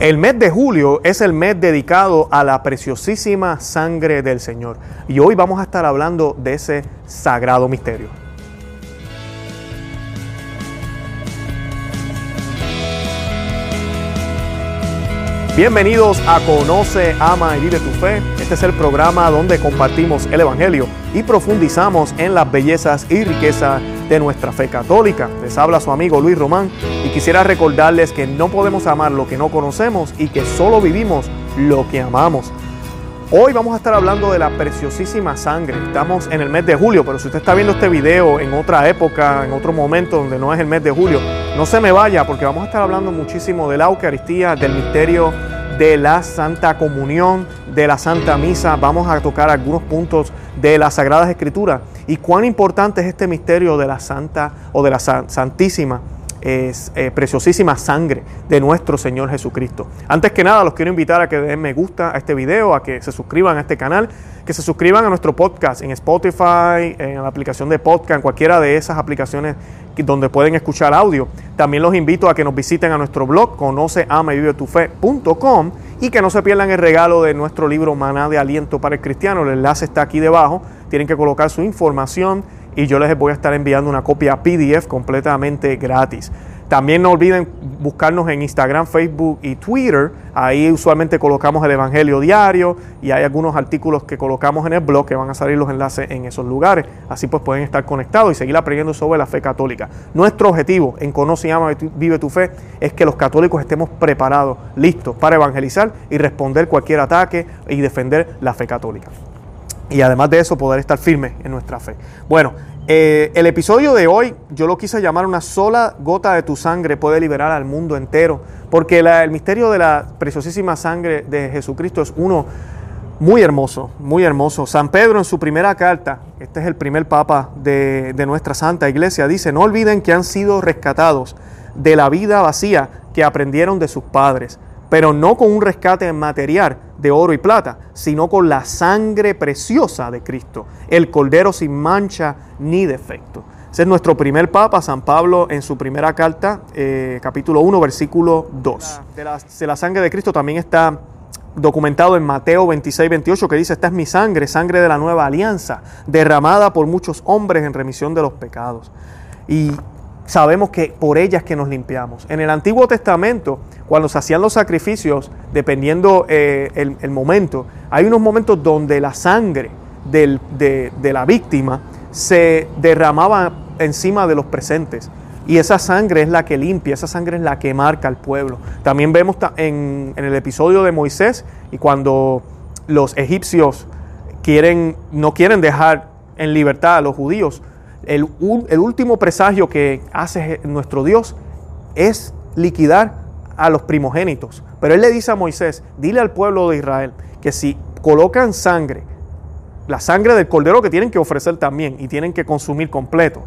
El mes de julio es el mes dedicado a la preciosísima sangre del Señor. Y hoy vamos a estar hablando de ese sagrado misterio. Bienvenidos a Conoce, Ama y Vive tu Fe. Este es el programa donde compartimos el Evangelio y profundizamos en las bellezas y riquezas de nuestra fe católica. Les habla su amigo Luis Román y quisiera recordarles que no podemos amar lo que no conocemos y que solo vivimos lo que amamos. Hoy vamos a estar hablando de la preciosísima sangre. Estamos en el mes de julio, pero si usted está viendo este video en otra época, en otro momento donde no es el mes de julio, no se me vaya porque vamos a estar hablando muchísimo de la Eucaristía, del misterio de la Santa Comunión, de la Santa Misa. Vamos a tocar algunos puntos de las Sagradas Escrituras y cuán importante es este misterio de la Santa o de la Santísima eh, preciosísima sangre de nuestro Señor Jesucristo. Antes que nada, los quiero invitar a que den me gusta a este video, a que se suscriban a este canal, que se suscriban a nuestro podcast en Spotify, en la aplicación de podcast, en cualquiera de esas aplicaciones donde pueden escuchar audio. También los invito a que nos visiten a nuestro blog, conoce, ama y vive tu fe.com y que no se pierdan el regalo de nuestro libro Maná de Aliento para el Cristiano. El enlace está aquí debajo. Tienen que colocar su información y yo les voy a estar enviando una copia PDF completamente gratis. También no olviden buscarnos en Instagram, Facebook y Twitter. Ahí usualmente colocamos el Evangelio diario y hay algunos artículos que colocamos en el blog que van a salir los enlaces en esos lugares. Así pues pueden estar conectados y seguir aprendiendo sobre la fe católica. Nuestro objetivo en Conoce y Ama Vive tu Fe es que los católicos estemos preparados, listos para evangelizar y responder cualquier ataque y defender la fe católica y además de eso poder estar firme en nuestra fe. Bueno, eh, el episodio de hoy yo lo quise llamar una sola gota de tu sangre puede liberar al mundo entero, porque el misterio de la preciosísima sangre de Jesucristo es uno muy hermoso, muy hermoso. San Pedro en su primera carta, este es el primer papa de, de nuestra santa iglesia, dice, no olviden que han sido rescatados de la vida vacía que aprendieron de sus padres pero no con un rescate material de oro y plata, sino con la sangre preciosa de Cristo, el Cordero sin mancha ni defecto. Ese es nuestro primer Papa, San Pablo, en su primera carta, eh, capítulo 1, versículo 2. De la, de la sangre de Cristo también está documentado en Mateo 26, 28, que dice, esta es mi sangre, sangre de la nueva alianza, derramada por muchos hombres en remisión de los pecados. Y sabemos que por ellas que nos limpiamos. En el Antiguo Testamento, cuando se hacían los sacrificios, dependiendo eh, el, momento, hay unos momentos donde la sangre de, la víctima se derramaba encima de los presentes. Y esa sangre es la que limpia, esa sangre es la que marca al pueblo. También vemos en, en el episodio de Moisés y cuando los egipcios quieren, no quieren dejar en libertad a los judíos, el, último presagio que hace nuestro Dios es liquidar a los primogénitos. Pero él le dice a Moisés, dile al pueblo de Israel que si colocan sangre, la sangre del cordero que tienen que ofrecer también y tienen que consumir completo,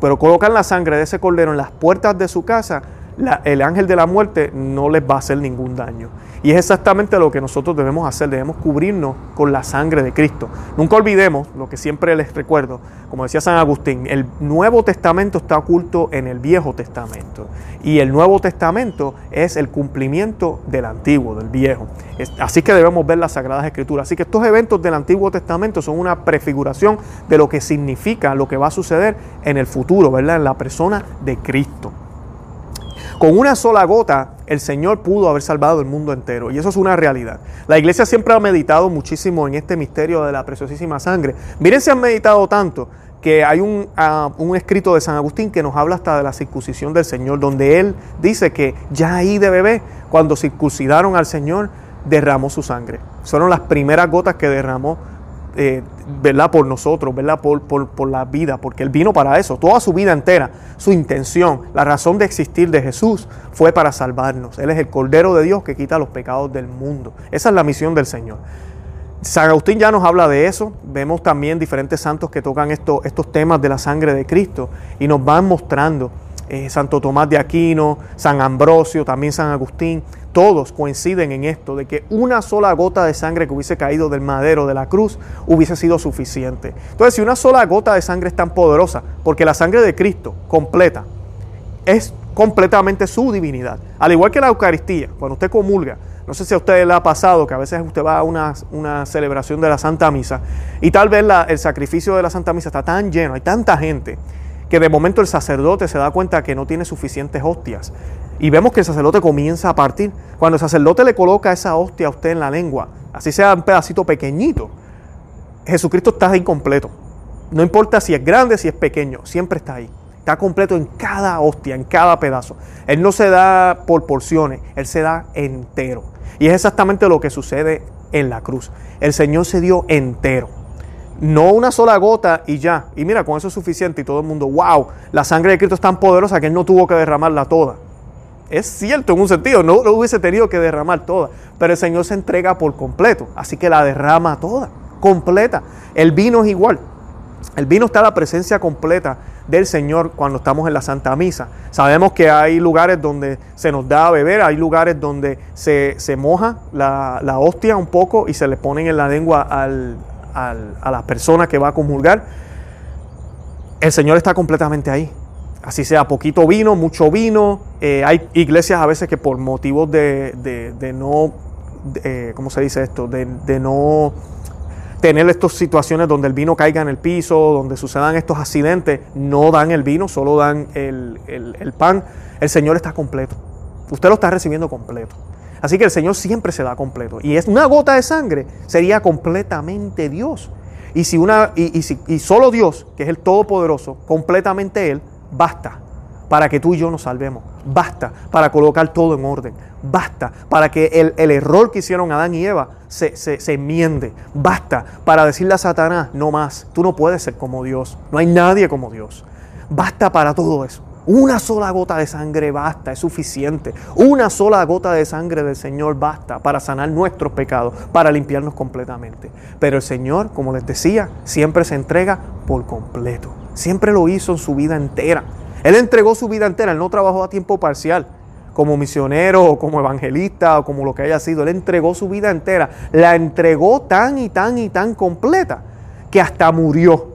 pero colocan la sangre de ese cordero en las puertas de su casa, el ángel de la muerte no les va a hacer ningún daño. Y es exactamente lo que nosotros debemos hacer, debemos cubrirnos con la sangre de Cristo. Nunca olvidemos lo que siempre les recuerdo, como decía San Agustín, el Nuevo Testamento está oculto en el Viejo Testamento. Y el Nuevo Testamento es el cumplimiento del Antiguo, del Viejo. Así que debemos ver las Sagradas Escrituras. Así que estos eventos del Antiguo Testamento son una prefiguración de lo que significa, lo que va a suceder en el futuro, ¿verdad? En la persona de Cristo. Con una sola gota, el Señor pudo haber salvado el mundo entero. Y eso es una realidad. La iglesia siempre ha meditado muchísimo en este misterio de la preciosísima sangre. Miren si han meditado tanto que hay un, ah, un, escrito de San Agustín que nos habla hasta de la circuncisión del Señor, donde él dice que ya ahí de bebé, cuando circuncidaron al Señor, derramó su sangre. Fueron las primeras gotas que derramó eh, ¿verdad? por nosotros, ¿verdad? Por, por, la vida, porque Él vino para eso, toda su vida entera, su intención, la razón de existir de Jesús fue para salvarnos. Él es el Cordero de Dios que quita los pecados del mundo. Esa es la misión del Señor. San Agustín ya nos habla de eso, vemos también diferentes santos que tocan esto, estos temas de la sangre de Cristo y nos van mostrando eh, Santo Tomás de Aquino, San Ambrosio, también San Agustín, todos coinciden en esto, de que una sola gota de sangre que hubiese caído del madero de la cruz hubiese sido suficiente. Entonces, si una sola gota de sangre es tan poderosa, porque la sangre de Cristo completa es completamente su divinidad. Al igual que la Eucaristía, cuando usted comulga, no sé si a usted le ha pasado que a veces usted va a una, una celebración de la Santa Misa y tal vez el sacrificio de la Santa Misa está tan lleno, hay tanta gente, que de momento el sacerdote se da cuenta que no tiene suficientes hostias. Y vemos que el sacerdote comienza a partir. Cuando el sacerdote le coloca esa hostia a usted en la lengua, así sea un pedacito pequeñito, Jesucristo está ahí completo. No importa si es grande, si es pequeño, siempre está ahí. Está completo en cada hostia, en cada pedazo. Él no se da por porciones, Él se da entero. Y es exactamente lo que sucede en la cruz. El Señor se dio entero. No una sola gota y ya. Y mira, con eso es suficiente. Y todo el mundo, wow, la sangre de Cristo es tan poderosa que Él no tuvo que derramarla toda. Es cierto en un sentido, no lo hubiese tenido que derramar toda. Pero el Señor se entrega por completo. Así que la derrama toda, completa. El vino es igual. El vino está la presencia completa del Señor cuando estamos en la Santa Misa. Sabemos que hay lugares donde se nos da a beber, hay lugares donde se, moja la, la, hostia un poco y se le ponen en la lengua al, a la persona que va a comulgar, el Señor está completamente ahí. Así sea poquito vino, mucho vino. Eh, hay iglesias a veces que por motivos de, de, no, eh, ¿cómo se dice esto? De, no tener estas situaciones donde el vino caiga en el piso, donde sucedan estos accidentes, no dan el vino, solo dan el, el pan. El Señor está completo. Usted lo está recibiendo completo. Así que el Señor siempre se da completo. Y es una gota de sangre sería completamente Dios. Y, si una, y, y, solo Dios, que es el Todopoderoso, completamente Él, basta para que tú y yo nos salvemos. Basta para colocar todo en orden. Basta para que el, el error que hicieron Adán y Eva se, se, se, enmiende. Basta para decirle a Satanás, no más, tú no puedes ser como Dios. No hay nadie como Dios. Basta para todo eso. Una sola gota de sangre basta, es suficiente. Una sola gota de sangre del Señor basta para sanar nuestros pecados, para limpiarnos completamente. Pero el Señor, como les decía, siempre se entrega por completo. Siempre lo hizo en su vida entera. Él entregó su vida entera, él no trabajó a tiempo parcial como misionero o como evangelista o como lo que haya sido. Él entregó su vida entera. La entregó tan y tan y tan completa que hasta murió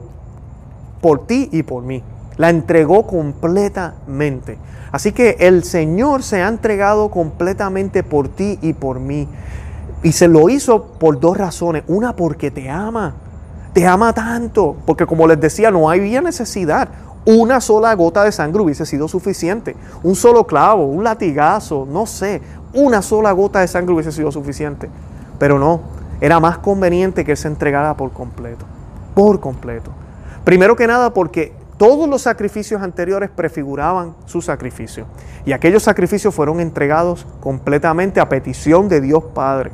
por ti y por mí la entregó completamente. Así que el Señor se ha entregado completamente por ti y por mí. Y se lo hizo por dos razones. Una, porque te ama. Te ama tanto. Porque como les decía, no había necesidad. Una sola gota de sangre hubiese sido suficiente. Un solo clavo, un latigazo, no sé. Una sola gota de sangre hubiese sido suficiente. Pero no, era más conveniente que Él se entregara por completo. Por completo. Primero que nada porque todos los sacrificios anteriores prefiguraban su sacrificio. Y aquellos sacrificios fueron entregados completamente a petición de Dios Padre.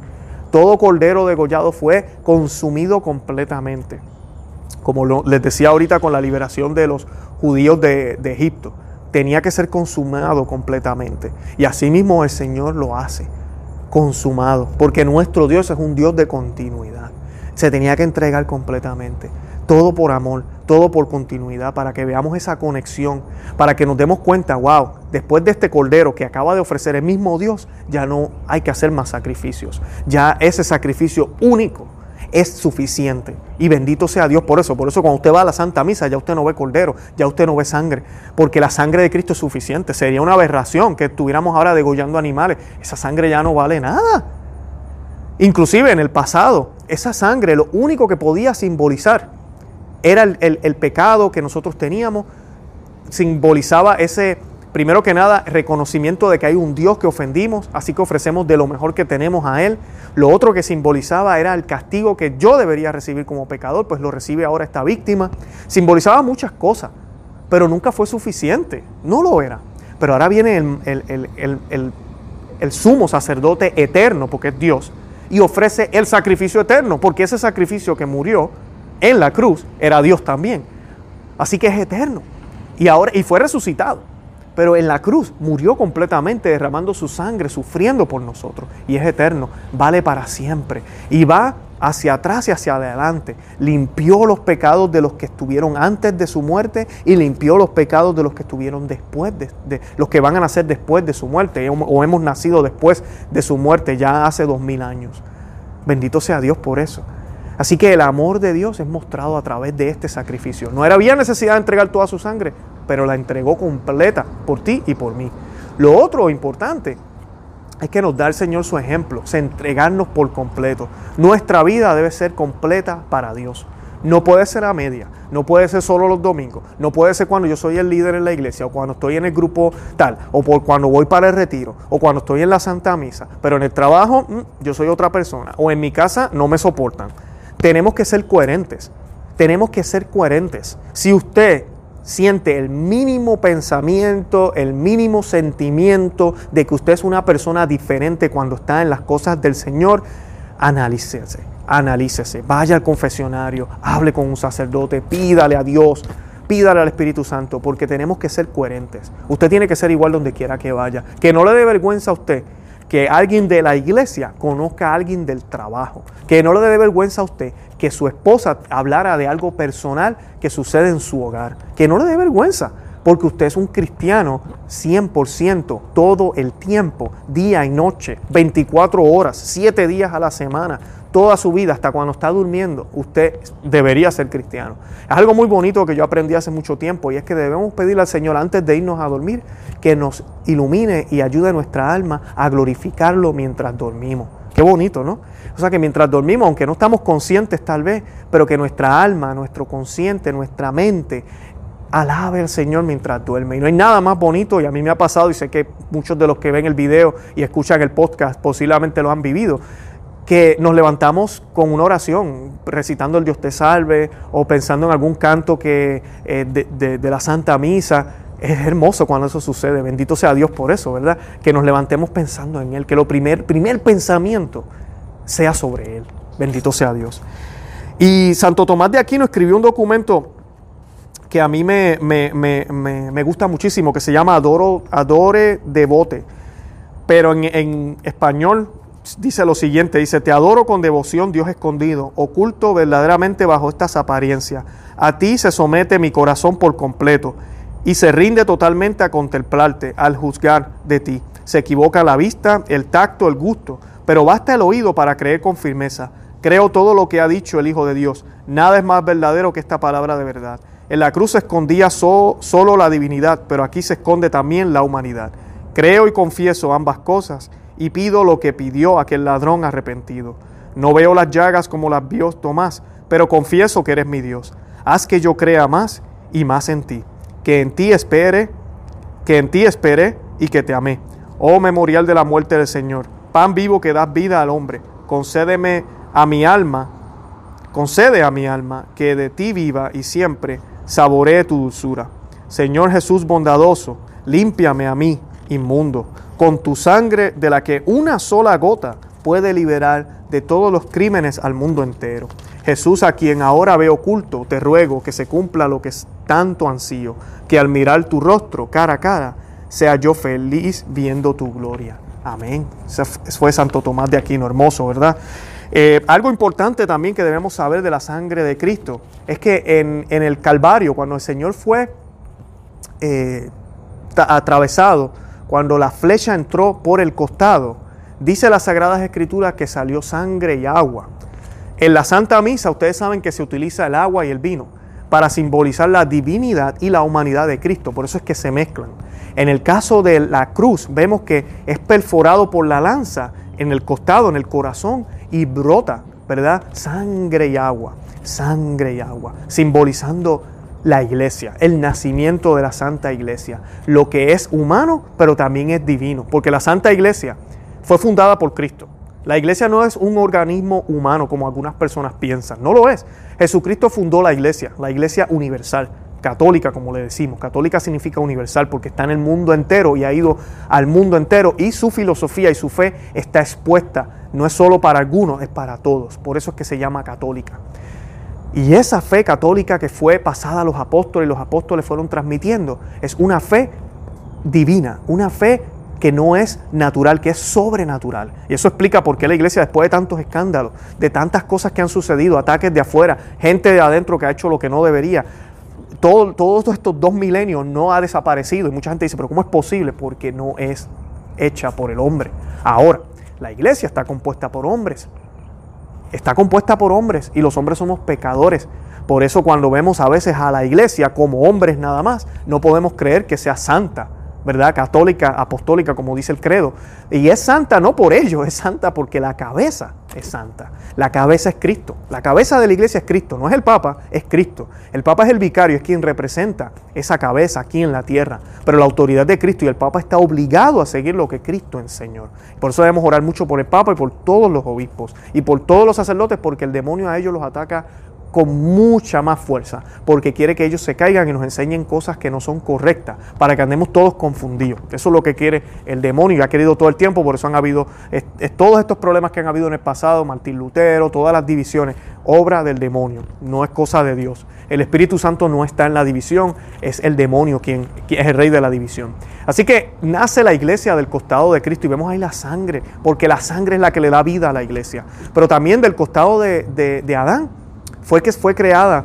Todo cordero degollado fue consumido completamente. Como les decía ahorita con la liberación de los judíos de, de Egipto, tenía que ser consumado completamente. Y asimismo el Señor lo hace, consumado, porque nuestro Dios es un Dios de continuidad. Se tenía que entregar completamente. Todo por amor, todo por continuidad, para que veamos esa conexión, para que nos demos cuenta, wow, después de este cordero que acaba de ofrecer el mismo Dios, ya no hay que hacer más sacrificios. Ya ese sacrificio único es suficiente. Y bendito sea Dios por eso. Por eso cuando usted va a la Santa Misa ya usted no ve cordero, ya usted no ve sangre, porque la sangre de Cristo es suficiente. Sería una aberración que estuviéramos ahora degollando animales. Esa sangre ya no vale nada. Inclusive en el pasado, esa sangre lo único que podía simbolizar era el, pecado que nosotros teníamos, simbolizaba ese, primero que nada, reconocimiento de que hay un Dios que ofendimos, así que ofrecemos de lo mejor que tenemos a Él. Lo otro que simbolizaba era el castigo que yo debería recibir como pecador, pues lo recibe ahora esta víctima. Simbolizaba muchas cosas, pero nunca fue suficiente, no lo era. Pero ahora viene el, el sumo sacerdote eterno, porque es Dios, y ofrece el sacrificio eterno, porque ese sacrificio que murió en la cruz era Dios también. Así que es eterno. Y ahora y fue resucitado. Pero en la cruz murió completamente derramando su sangre, sufriendo por nosotros. Y es eterno, vale para siempre. Y va hacia atrás y hacia adelante. Limpió los pecados de los que estuvieron antes de su muerte y limpió los pecados de los que estuvieron después, de, los que van a nacer después de su muerte o hemos nacido después de su muerte ya hace dos mil años. Bendito sea Dios por eso. Así que el amor de Dios es mostrado a través de este sacrificio. No era había necesidad de entregar toda su sangre, pero la entregó completa por ti y por mí. Lo otro importante es que nos da el Señor su ejemplo, es entregarnos por completo. Nuestra vida debe ser completa para Dios. No puede ser a media, no puede ser solo los domingos, no puede ser cuando yo soy el líder en la iglesia o cuando estoy en el grupo tal, o por cuando voy para el retiro, o cuando estoy en la Santa Misa, pero en el trabajo mm, yo soy otra persona, o en mi casa no me soportan. Tenemos que ser coherentes, tenemos que ser coherentes. Si usted siente el mínimo pensamiento, el mínimo sentimiento de que usted es una persona diferente cuando está en las cosas del Señor, analícese, analícese, vaya al confesionario, hable con un sacerdote, pídale a Dios, pídale al Espíritu Santo, porque tenemos que ser coherentes. Usted tiene que ser igual donde quiera que vaya. Que no le dé vergüenza a usted que alguien de la iglesia conozca a alguien del trabajo. Que no le dé vergüenza a usted que su esposa hablara de algo personal que sucede en su hogar. Que no le dé vergüenza porque usted es un cristiano 100% todo el tiempo, día y noche, 24 horas, 7 días a la semana, toda su vida, hasta cuando está durmiendo, usted debería ser cristiano. Es algo muy bonito que yo aprendí hace mucho tiempo y es que debemos pedirle al Señor antes de irnos a dormir que nos ilumine y ayude a nuestra alma a glorificarlo mientras dormimos. Qué bonito, ¿no? O sea que mientras dormimos, aunque no estamos conscientes tal vez, pero que nuestra alma, nuestro consciente, nuestra mente alabe al Señor mientras duerme. Y no hay nada más bonito, y a mí me ha pasado, y sé que muchos de los que ven el video y escuchan el podcast posiblemente lo han vivido, que nos levantamos con una oración, recitando el Dios te salve, o pensando en algún canto que, eh, de, la Santa Misa. Es hermoso cuando eso sucede, bendito sea Dios por eso, ¿verdad? Que nos levantemos pensando en Él, que lo primer, primer pensamiento sea sobre Él, bendito sea Dios. Y Santo Tomás de Aquino escribió un documento que a mí me, me, gusta muchísimo, que se llama Adoro, Adore Devote. Pero en, en, español dice lo siguiente, dice, te adoro con devoción, Dios escondido, oculto verdaderamente bajo estas apariencias. A ti se somete mi corazón por completo y se rinde totalmente a contemplarte, al juzgar de ti. Se equivoca la vista, el tacto, el gusto, pero basta el oído para creer con firmeza. Creo todo lo que ha dicho el Hijo de Dios. Nada es más verdadero que esta palabra de verdad. En la cruz se escondía solo la divinidad, pero aquí se esconde también la humanidad. Creo y confieso ambas cosas y pido lo que pidió aquel ladrón arrepentido. No veo las llagas como las vio Tomás, pero confieso que eres mi Dios. Haz que yo crea más y más en ti, que en ti espere, que en ti espere y que te amé. Oh memorial de la muerte del Señor, pan vivo que das vida al hombre, concédeme a mi alma, concede a mi alma que de ti viva y siempre saboree tu dulzura. Señor Jesús bondadoso, límpiame a mí, inmundo, con tu sangre de la que una sola gota puede liberar de todos los crímenes al mundo entero. Jesús, a quien ahora veo oculto, te ruego que se cumpla lo que tanto ansío, que al mirar tu rostro cara a cara, sea yo feliz viendo tu gloria. Amén. Ese fue Santo Tomás de Aquino, hermoso, ¿verdad? Eh, algo importante también que debemos saber de la sangre de Cristo es que en, el Calvario, cuando el Señor fue eh, atravesado, cuando la flecha entró por el costado, dice las Sagradas Escrituras que salió sangre y agua. En la Santa Misa ustedes saben que se utiliza el agua y el vino para simbolizar la divinidad y la humanidad de Cristo, por eso es que se mezclan. En el caso de la cruz vemos que es perforado por la lanza en el costado, en el corazón, y brota, ¿verdad? Sangre y agua, sangre y agua, simbolizando la iglesia, el nacimiento de la Santa Iglesia, lo que es humano, pero también es divino, porque la Santa Iglesia fue fundada por Cristo. La iglesia no es un organismo humano como algunas personas piensan, no lo es. Jesucristo fundó la iglesia, la iglesia universal, católica como le decimos. Católica significa universal porque está en el mundo entero y ha ido al mundo entero y su filosofía y su fe está expuesta no es solo para algunos, es para todos. Por eso es que se llama católica. Y esa fe católica que fue pasada a los apóstoles y los apóstoles fueron transmitiendo, es una fe divina, una fe que no es natural, que es sobrenatural. Y eso explica por qué la iglesia, después de tantos escándalos, de tantas cosas que han sucedido, ataques de afuera, gente de adentro que ha hecho lo que no debería, todo, todos estos dos milenios no ha desaparecido. Y mucha gente dice, pero ¿cómo es posible? Porque no es hecha por el hombre. Ahora, la iglesia está compuesta por hombres. Está compuesta por hombres y los hombres somos pecadores. Por eso cuando vemos a veces a la iglesia como hombres nada más, no podemos creer que sea santa, ¿verdad? Católica, apostólica, como dice el credo. Y es santa no por ello, es santa porque la cabeza es santa. La cabeza es Cristo. La cabeza de la iglesia es Cristo. No es el Papa, es Cristo. El Papa es el vicario, es quien representa esa cabeza aquí en la tierra. Pero la autoridad de Cristo y el Papa está obligado a seguir lo que Cristo enseñó. Por eso debemos orar mucho por el Papa y por todos los obispos y por todos los sacerdotes porque el demonio a ellos los ataca con mucha más fuerza, porque quiere que ellos se caigan y nos enseñen cosas que no son correctas, para que andemos todos confundidos. Eso es lo que quiere el demonio y ha querido todo el tiempo, por eso han habido todos estos problemas que han habido en el pasado, Martín Lutero, todas las divisiones, obra del demonio, no es cosa de Dios. El Espíritu Santo no está en la división, es el demonio quien, es el rey de la división. Así que nace la iglesia del costado de Cristo y vemos ahí la sangre, porque la sangre es la que le da vida a la iglesia, pero también del costado de, de Adán fue que fue creada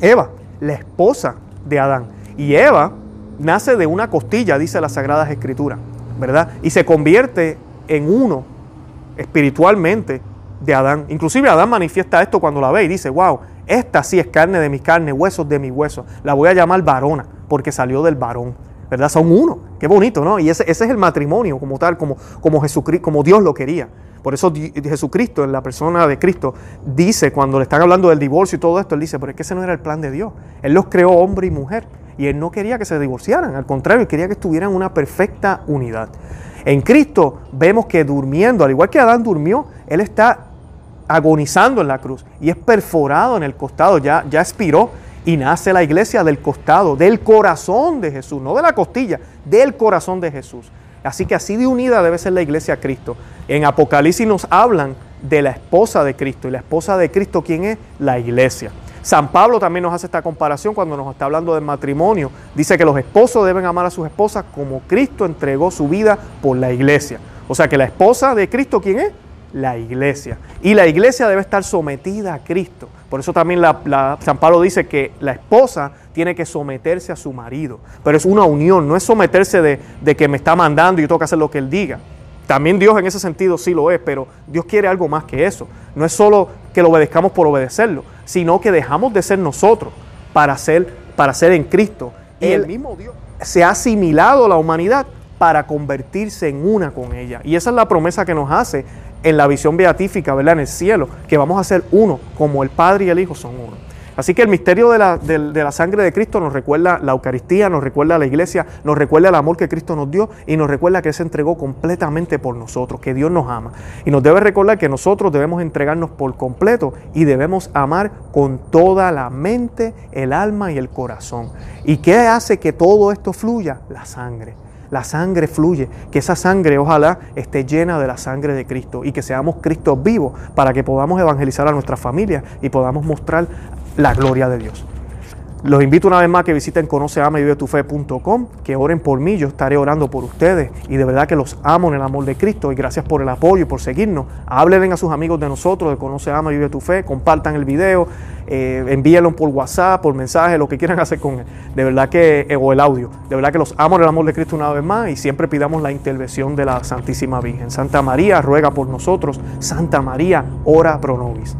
Eva, la esposa de Adán. Y Eva nace de una costilla, dice las Sagradas Escrituras, ¿verdad? Y se convierte en uno espiritualmente de Adán. Inclusive Adán manifiesta esto cuando la ve y dice, wow, esta sí es carne de mi carne, huesos de mi hueso. La voy a llamar varona porque salió del varón. ¿Verdad? Son uno. Qué bonito, ¿no? Y ese, ese es el matrimonio como tal, como, como, Jesucristo, como Dios lo quería. Por eso Jesucristo, en la persona de Cristo, dice, cuando le están hablando del divorcio y todo esto, él dice, pero es que ese no era el plan de Dios. Él los creó hombre y mujer. Y él no quería que se divorciaran, al contrario, él quería que estuvieran una perfecta unidad. En Cristo vemos que durmiendo, al igual que Adán durmió, él está agonizando en la cruz y es perforado en el costado, ya, ya expiró y nace la iglesia del costado, del corazón de Jesús, no de la costilla, del corazón de Jesús. Así que así de unida debe ser la iglesia a Cristo. En Apocalipsis nos hablan de la esposa de Cristo. ¿Y la esposa de Cristo quién es? La iglesia. San Pablo también nos hace esta comparación cuando nos está hablando del matrimonio. Dice que los esposos deben amar a sus esposas como Cristo entregó su vida por la iglesia. O sea que la esposa de Cristo, ¿quién es? La iglesia. Y la iglesia debe estar sometida a Cristo. Por eso también San Pablo dice que la esposa tiene que someterse a su marido. Pero es una unión, no es someterse de, de que me está mandando y yo tengo que hacer lo que él diga. También Dios en ese sentido sí lo es, pero Dios quiere algo más que eso. No es solo que lo obedezcamos por obedecerlo, sino que dejamos de ser nosotros para ser, para ser en Cristo. Y el mismo Dios se ha asimilado a la humanidad para convertirse en una con ella. Y esa es la promesa que nos hace en la visión beatífica, ¿verdad? En el cielo, que vamos a ser uno, como el Padre y el Hijo son uno. Así que el misterio de la, sangre de Cristo nos recuerda la Eucaristía, nos recuerda la iglesia, nos recuerda el amor que Cristo nos dio y nos recuerda que se entregó completamente por nosotros, que Dios nos ama. Y nos debe recordar que nosotros debemos entregarnos por completo y debemos amar con toda la mente, el alma y el corazón. ¿Y qué hace que todo esto fluya? La sangre la sangre fluye, que esa sangre ojalá esté llena de la sangre de Cristo y que seamos Cristo vivos para que podamos evangelizar a nuestra familia y podamos mostrar la gloria de Dios. Los invito una vez más que visiten conoceama.com, que oren por mí, yo estaré orando por ustedes y de verdad que los amo en el amor de Cristo y gracias por el apoyo y por seguirnos. Háblenle a sus amigos de nosotros de Conoce, Ama y Vive tu Fe, compartan el video, eh, envíenlo por WhatsApp, por mensaje, lo que quieran hacer con él. De verdad que, eh, o el audio, de verdad que los amo en el amor de Cristo una vez más y siempre pidamos la intervención de la Santísima Virgen. Santa María, ruega por nosotros. Santa María, ora pro nobis.